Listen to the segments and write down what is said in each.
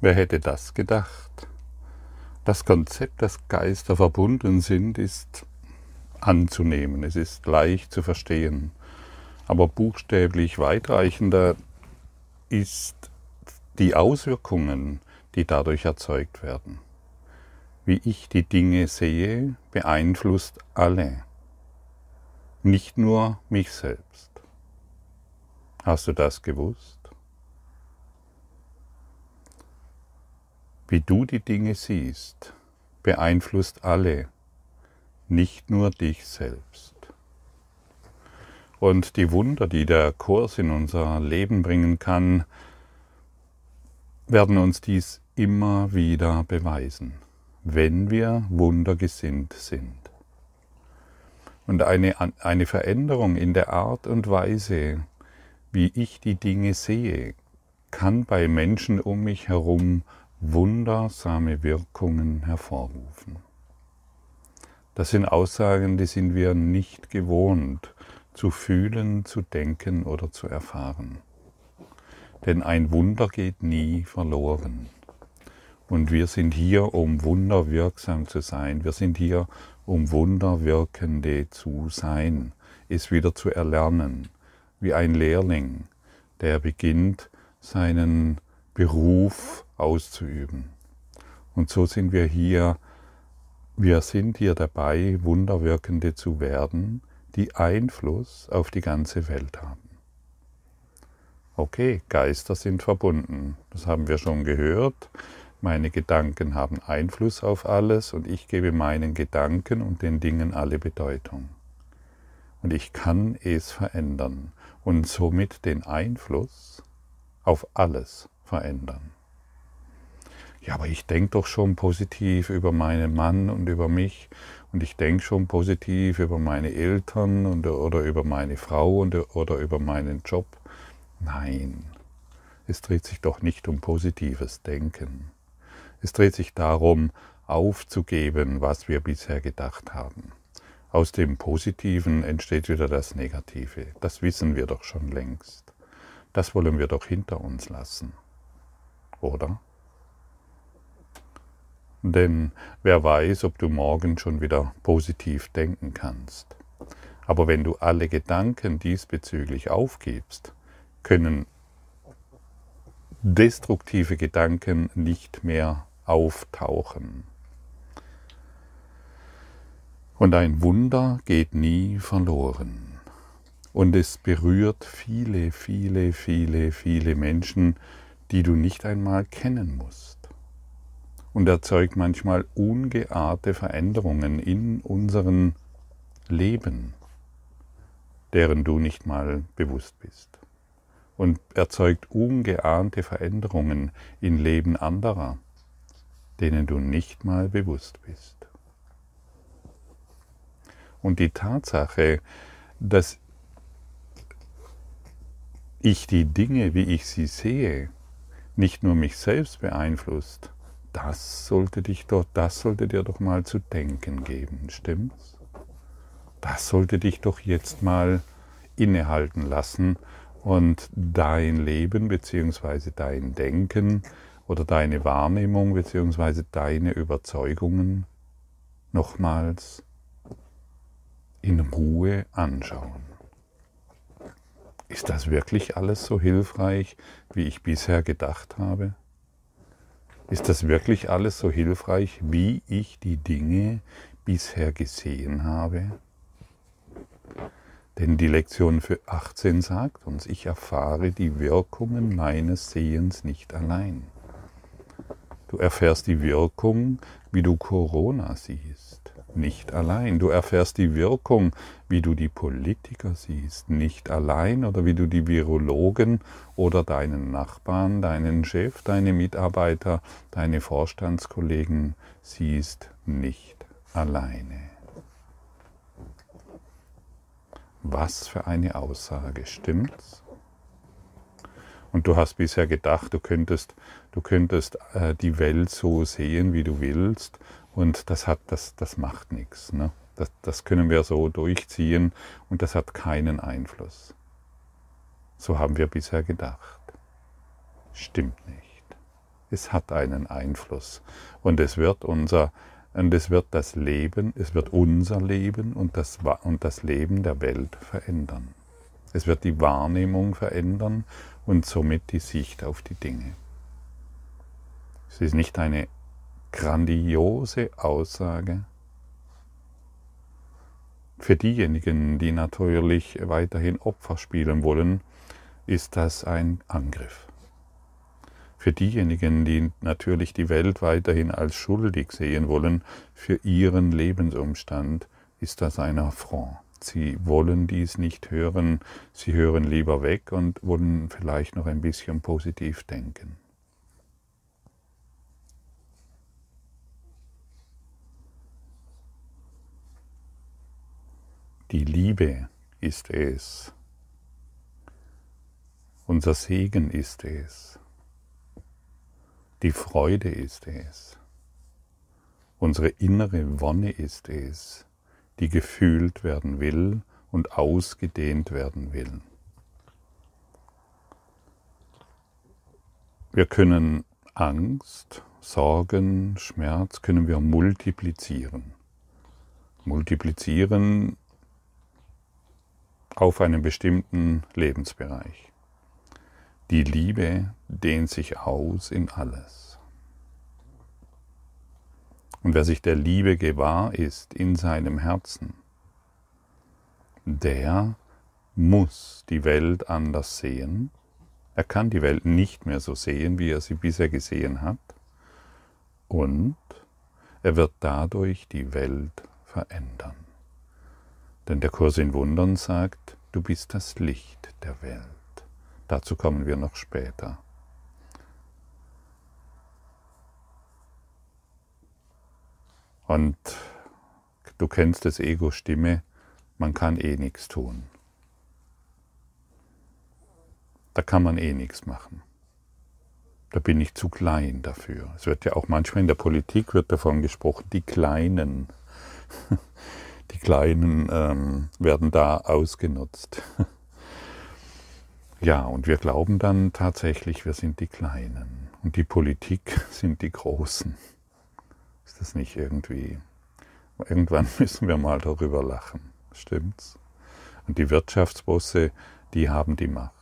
Wer hätte das gedacht? Das Konzept, dass Geister verbunden sind, ist anzunehmen, es ist leicht zu verstehen, aber buchstäblich weitreichender ist die Auswirkungen, die dadurch erzeugt werden. Wie ich die Dinge sehe, beeinflusst alle, nicht nur mich selbst. Hast du das gewusst? Wie du die Dinge siehst, beeinflusst alle, nicht nur dich selbst. Und die Wunder, die der Kurs in unser Leben bringen kann, werden uns dies immer wieder beweisen, wenn wir wundergesinnt sind. Und eine, eine Veränderung in der Art und Weise, wie ich die Dinge sehe, kann bei Menschen um mich herum wundersame Wirkungen hervorrufen. Das sind Aussagen, die sind wir nicht gewohnt zu fühlen, zu denken oder zu erfahren. Denn ein Wunder geht nie verloren. Und wir sind hier, um wunderwirksam zu sein. Wir sind hier, um Wunderwirkende zu sein, es wieder zu erlernen, wie ein Lehrling, der beginnt, seinen Beruf auszuüben. Und so sind wir hier, wir sind hier dabei, Wunderwirkende zu werden, die Einfluss auf die ganze Welt haben. Okay, Geister sind verbunden, das haben wir schon gehört. Meine Gedanken haben Einfluss auf alles und ich gebe meinen Gedanken und den Dingen alle Bedeutung. Und ich kann es verändern und somit den Einfluss auf alles verändern. Ja, aber ich denke doch schon positiv über meinen Mann und über mich und ich denke schon positiv über meine Eltern und, oder über meine Frau und, oder über meinen Job. Nein, es dreht sich doch nicht um positives Denken. Es dreht sich darum, aufzugeben, was wir bisher gedacht haben. Aus dem Positiven entsteht wieder das Negative. Das wissen wir doch schon längst. Das wollen wir doch hinter uns lassen oder? Denn wer weiß, ob du morgen schon wieder positiv denken kannst. Aber wenn du alle Gedanken diesbezüglich aufgibst, können destruktive Gedanken nicht mehr auftauchen. Und ein Wunder geht nie verloren. Und es berührt viele, viele, viele, viele Menschen, die du nicht einmal kennen musst. Und erzeugt manchmal ungeahnte Veränderungen in unserem Leben, deren du nicht mal bewusst bist. Und erzeugt ungeahnte Veränderungen im Leben anderer, denen du nicht mal bewusst bist. Und die Tatsache, dass ich die Dinge, wie ich sie sehe, nicht nur mich selbst beeinflusst, das sollte dich doch, das sollte dir doch mal zu denken geben, stimmt's? Das sollte dich doch jetzt mal innehalten lassen und dein Leben bzw. dein Denken oder deine Wahrnehmung bzw. deine Überzeugungen nochmals in Ruhe anschauen. Ist das wirklich alles so hilfreich, wie ich bisher gedacht habe? Ist das wirklich alles so hilfreich, wie ich die Dinge bisher gesehen habe? Denn die Lektion für 18 sagt uns, ich erfahre die Wirkungen meines Sehens nicht allein. Du erfährst die Wirkung, wie du Corona siehst nicht allein. Du erfährst die Wirkung, wie du die Politiker siehst, nicht allein oder wie du die Virologen oder deinen Nachbarn, deinen Chef, deine Mitarbeiter, deine Vorstandskollegen siehst, nicht alleine. Was für eine Aussage, stimmt's? Und du hast bisher gedacht, du könntest, du könntest äh, die Welt so sehen, wie du willst, und das, hat, das, das macht nichts. Ne? Das, das können wir so durchziehen und das hat keinen Einfluss. So haben wir bisher gedacht. Stimmt nicht. Es hat einen Einfluss. Und es wird unser, und es wird das Leben, es wird unser Leben und das, und das Leben der Welt verändern. Es wird die Wahrnehmung verändern und somit die Sicht auf die Dinge. Es ist nicht eine grandiose Aussage für diejenigen, die natürlich weiterhin Opfer spielen wollen, ist das ein Angriff. Für diejenigen, die natürlich die Welt weiterhin als schuldig sehen wollen für ihren Lebensumstand, ist das ein Affront. Sie wollen dies nicht hören, sie hören lieber weg und wollen vielleicht noch ein bisschen positiv denken. Die Liebe ist es. Unser Segen ist es. Die Freude ist es. Unsere innere Wonne ist es, die gefühlt werden will und ausgedehnt werden will. Wir können Angst, Sorgen, Schmerz können wir multiplizieren. Multiplizieren auf einen bestimmten Lebensbereich. Die Liebe dehnt sich aus in alles. Und wer sich der Liebe gewahr ist in seinem Herzen, der muss die Welt anders sehen. Er kann die Welt nicht mehr so sehen, wie er sie bisher gesehen hat. Und er wird dadurch die Welt verändern. Denn der Kurs in Wundern sagt, du bist das Licht der Welt. Dazu kommen wir noch später. Und du kennst das Ego-Stimme, man kann eh nichts tun. Da kann man eh nichts machen. Da bin ich zu klein dafür. Es wird ja auch manchmal in der Politik wird davon gesprochen, die Kleinen. Die Kleinen ähm, werden da ausgenutzt. ja, und wir glauben dann tatsächlich, wir sind die Kleinen. Und die Politik sind die Großen. Ist das nicht irgendwie? Irgendwann müssen wir mal darüber lachen. Stimmt's? Und die Wirtschaftsbosse, die haben die Macht.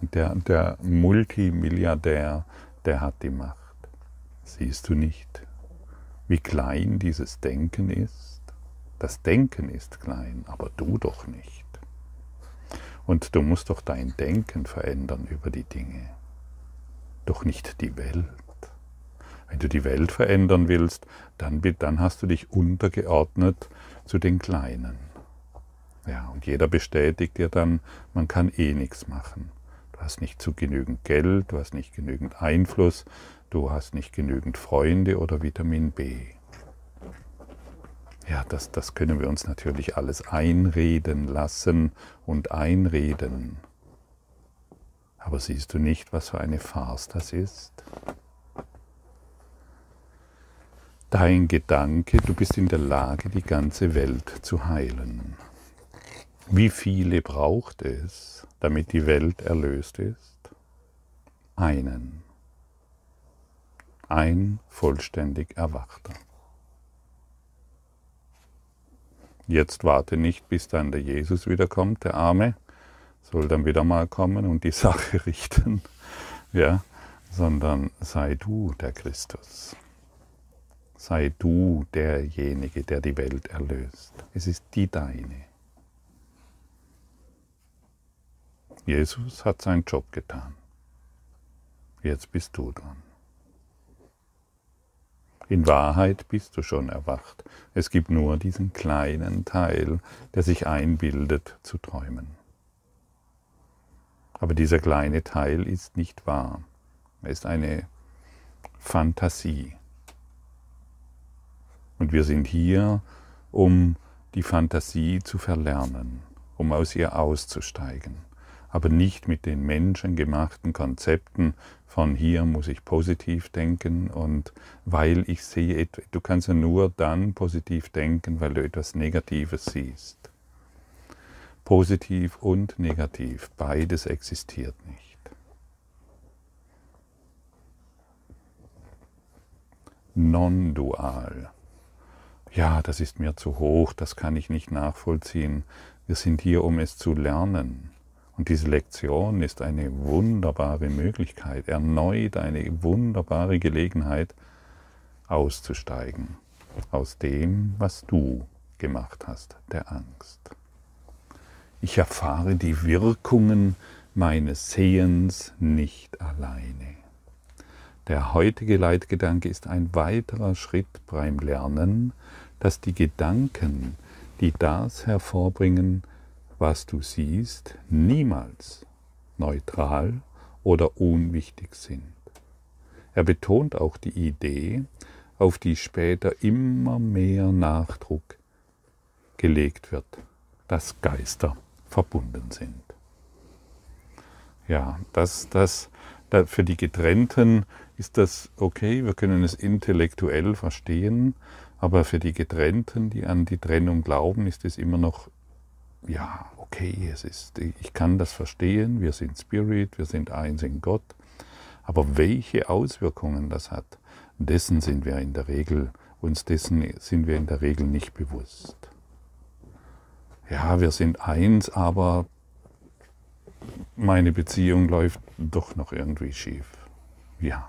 Und der, der Multimilliardär, der hat die Macht. Siehst du nicht, wie klein dieses Denken ist? Das Denken ist klein, aber du doch nicht. Und du musst doch dein Denken verändern über die Dinge, doch nicht die Welt. Wenn du die Welt verändern willst, dann, dann hast du dich untergeordnet zu den Kleinen. Ja, und jeder bestätigt dir dann, man kann eh nichts machen. Du hast nicht zu genügend Geld, du hast nicht genügend Einfluss, du hast nicht genügend Freunde oder Vitamin B. Ja, das, das können wir uns natürlich alles einreden lassen und einreden. Aber siehst du nicht, was für eine Farce das ist? Dein Gedanke, du bist in der Lage, die ganze Welt zu heilen. Wie viele braucht es, damit die Welt erlöst ist? Einen. Ein vollständig Erwachter. Jetzt warte nicht, bis dann der Jesus wiederkommt, der Arme, soll dann wieder mal kommen und die Sache richten, ja, sondern sei du der Christus. Sei du derjenige, der die Welt erlöst. Es ist die deine. Jesus hat seinen Job getan. Jetzt bist du dran. In Wahrheit bist du schon erwacht. Es gibt nur diesen kleinen Teil, der sich einbildet zu träumen. Aber dieser kleine Teil ist nicht wahr. Er ist eine Fantasie. Und wir sind hier, um die Fantasie zu verlernen, um aus ihr auszusteigen aber nicht mit den menschengemachten Konzepten von hier muss ich positiv denken und weil ich sehe, du kannst ja nur dann positiv denken, weil du etwas Negatives siehst. Positiv und negativ, beides existiert nicht. non-dual. Ja, das ist mir zu hoch, das kann ich nicht nachvollziehen. Wir sind hier, um es zu lernen. Und diese Lektion ist eine wunderbare Möglichkeit, erneut eine wunderbare Gelegenheit auszusteigen aus dem, was du gemacht hast, der Angst. Ich erfahre die Wirkungen meines Sehens nicht alleine. Der heutige Leitgedanke ist ein weiterer Schritt beim Lernen, dass die Gedanken, die das hervorbringen, was du siehst, niemals neutral oder unwichtig sind. Er betont auch die Idee, auf die später immer mehr Nachdruck gelegt wird, dass Geister verbunden sind. Ja, das, das, das, für die Getrennten ist das okay, wir können es intellektuell verstehen, aber für die Getrennten, die an die Trennung glauben, ist es immer noch, ja, okay, es ist, ich kann das verstehen, wir sind Spirit, wir sind eins in Gott, aber welche Auswirkungen das hat, dessen sind wir in der Regel, uns dessen sind wir in der Regel nicht bewusst. Ja, wir sind eins, aber meine Beziehung läuft doch noch irgendwie schief. Ja.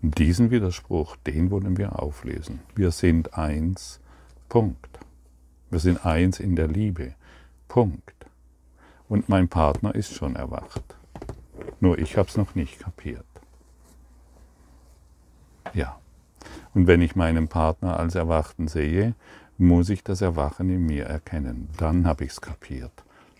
Diesen Widerspruch, den wollen wir auflesen. Wir sind eins, Punkt. Wir sind eins in der Liebe, Punkt. Und mein Partner ist schon erwacht. Nur ich habe es noch nicht kapiert. Ja. Und wenn ich meinen Partner als Erwachten sehe, muss ich das Erwachen in mir erkennen. Dann habe ich es kapiert.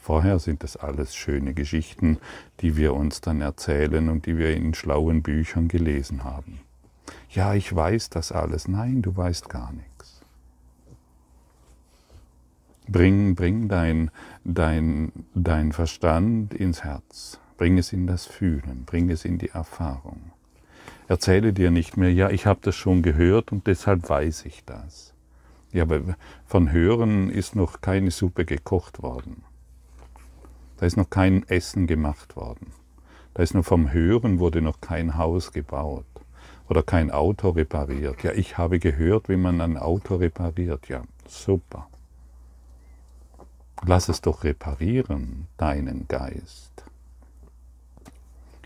Vorher sind das alles schöne Geschichten, die wir uns dann erzählen und die wir in schlauen Büchern gelesen haben. Ja, ich weiß das alles. Nein, du weißt gar nichts. Bring, bring dein, dein, dein Verstand ins Herz. Bring es in das Fühlen. Bring es in die Erfahrung. Erzähle dir nicht mehr, ja, ich habe das schon gehört und deshalb weiß ich das. Ja, aber von Hören ist noch keine Suppe gekocht worden. Da ist noch kein Essen gemacht worden. Da ist noch vom Hören wurde noch kein Haus gebaut oder kein Auto repariert. Ja, ich habe gehört, wie man ein Auto repariert. Ja, super. Lass es doch reparieren, deinen Geist.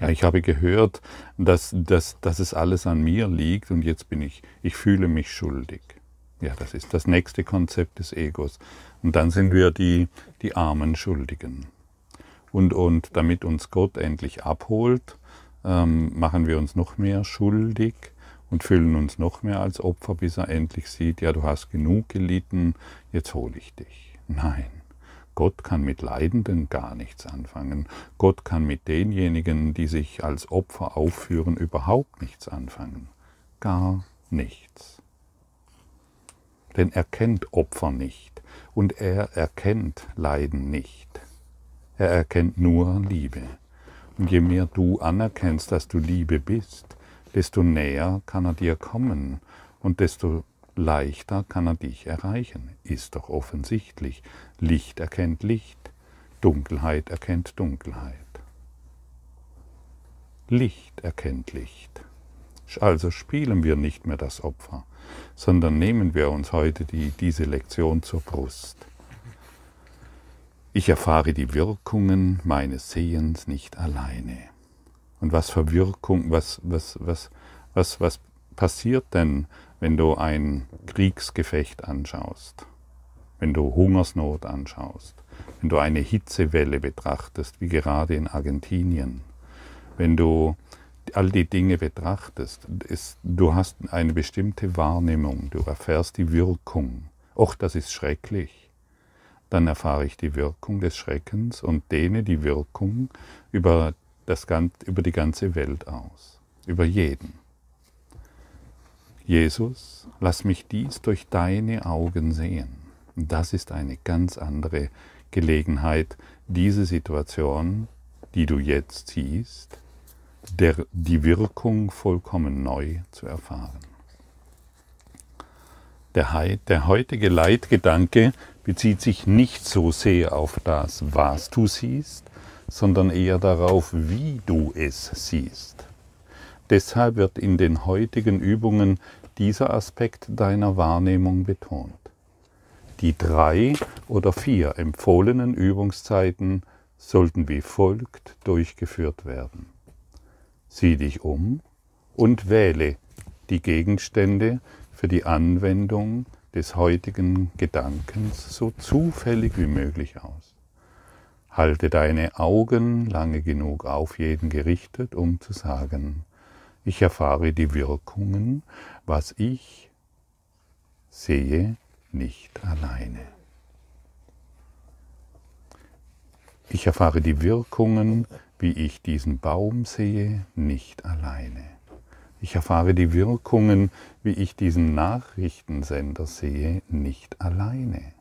Ja, ich habe gehört, dass, dass, dass es alles an mir liegt und jetzt bin ich, ich fühle mich schuldig. Ja, das ist das nächste Konzept des Egos. Und dann sind wir die, die armen Schuldigen. Und, und damit uns Gott endlich abholt, ähm, machen wir uns noch mehr schuldig und fühlen uns noch mehr als Opfer, bis er endlich sieht, ja, du hast genug gelitten, jetzt hole ich dich. Nein. Gott kann mit Leidenden gar nichts anfangen. Gott kann mit denjenigen, die sich als Opfer aufführen, überhaupt nichts anfangen. Gar nichts. Denn er kennt Opfer nicht und er erkennt Leiden nicht. Er erkennt nur Liebe. Und je mehr du anerkennst, dass du Liebe bist, desto näher kann er dir kommen und desto leichter kann er dich erreichen. Ist doch offensichtlich. Licht erkennt Licht, Dunkelheit erkennt Dunkelheit. Licht erkennt Licht. Also spielen wir nicht mehr das Opfer, sondern nehmen wir uns heute die, diese Lektion zur Brust. Ich erfahre die Wirkungen meines Sehens nicht alleine. Und was für Wirkung, was, was, was, was, was passiert denn, wenn du ein Kriegsgefecht anschaust, wenn du Hungersnot anschaust, wenn du eine Hitzewelle betrachtest, wie gerade in Argentinien, wenn du all die Dinge betrachtest, ist, du hast eine bestimmte Wahrnehmung, du erfährst die Wirkung. Och, das ist schrecklich. Dann erfahre ich die Wirkung des Schreckens und dehne die Wirkung über, das, über die ganze Welt aus, über jeden. Jesus, lass mich dies durch deine Augen sehen. Das ist eine ganz andere Gelegenheit, diese Situation, die du jetzt siehst, der, die Wirkung vollkommen neu zu erfahren. Der, der heutige Leitgedanke bezieht sich nicht so sehr auf das, was du siehst, sondern eher darauf, wie du es siehst. Deshalb wird in den heutigen Übungen dieser Aspekt deiner Wahrnehmung betont. Die drei oder vier empfohlenen Übungszeiten sollten wie folgt durchgeführt werden. Sieh dich um und wähle die Gegenstände für die Anwendung des heutigen Gedankens so zufällig wie möglich aus. Halte deine Augen lange genug auf jeden gerichtet, um zu sagen, ich erfahre die Wirkungen, was ich sehe, nicht alleine. Ich erfahre die Wirkungen, wie ich diesen Baum sehe, nicht alleine. Ich erfahre die Wirkungen, wie ich diesen Nachrichtensender sehe, nicht alleine.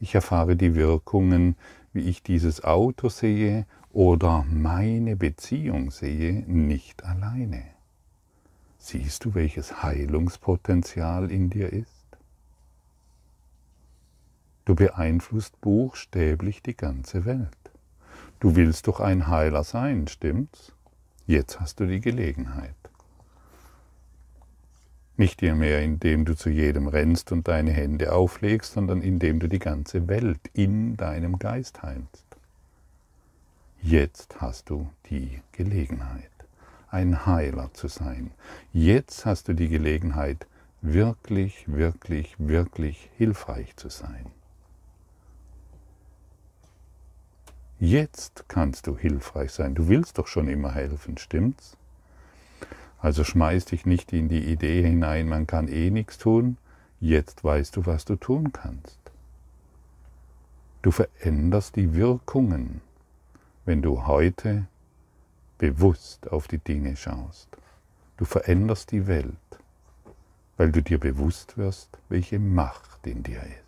Ich erfahre die Wirkungen, wie ich dieses Auto sehe oder meine Beziehung sehe, nicht alleine. Siehst du, welches Heilungspotenzial in dir ist? Du beeinflusst buchstäblich die ganze Welt. Du willst doch ein Heiler sein, stimmt's? Jetzt hast du die Gelegenheit. Nicht mehr, indem du zu jedem rennst und deine Hände auflegst, sondern indem du die ganze Welt in deinem Geist heilst. Jetzt hast du die Gelegenheit, ein Heiler zu sein. Jetzt hast du die Gelegenheit, wirklich, wirklich, wirklich hilfreich zu sein. Jetzt kannst du hilfreich sein. Du willst doch schon immer helfen, stimmt's? Also schmeiß dich nicht in die Idee hinein, man kann eh nichts tun. Jetzt weißt du, was du tun kannst. Du veränderst die Wirkungen, wenn du heute bewusst auf die Dinge schaust. Du veränderst die Welt, weil du dir bewusst wirst, welche Macht in dir ist.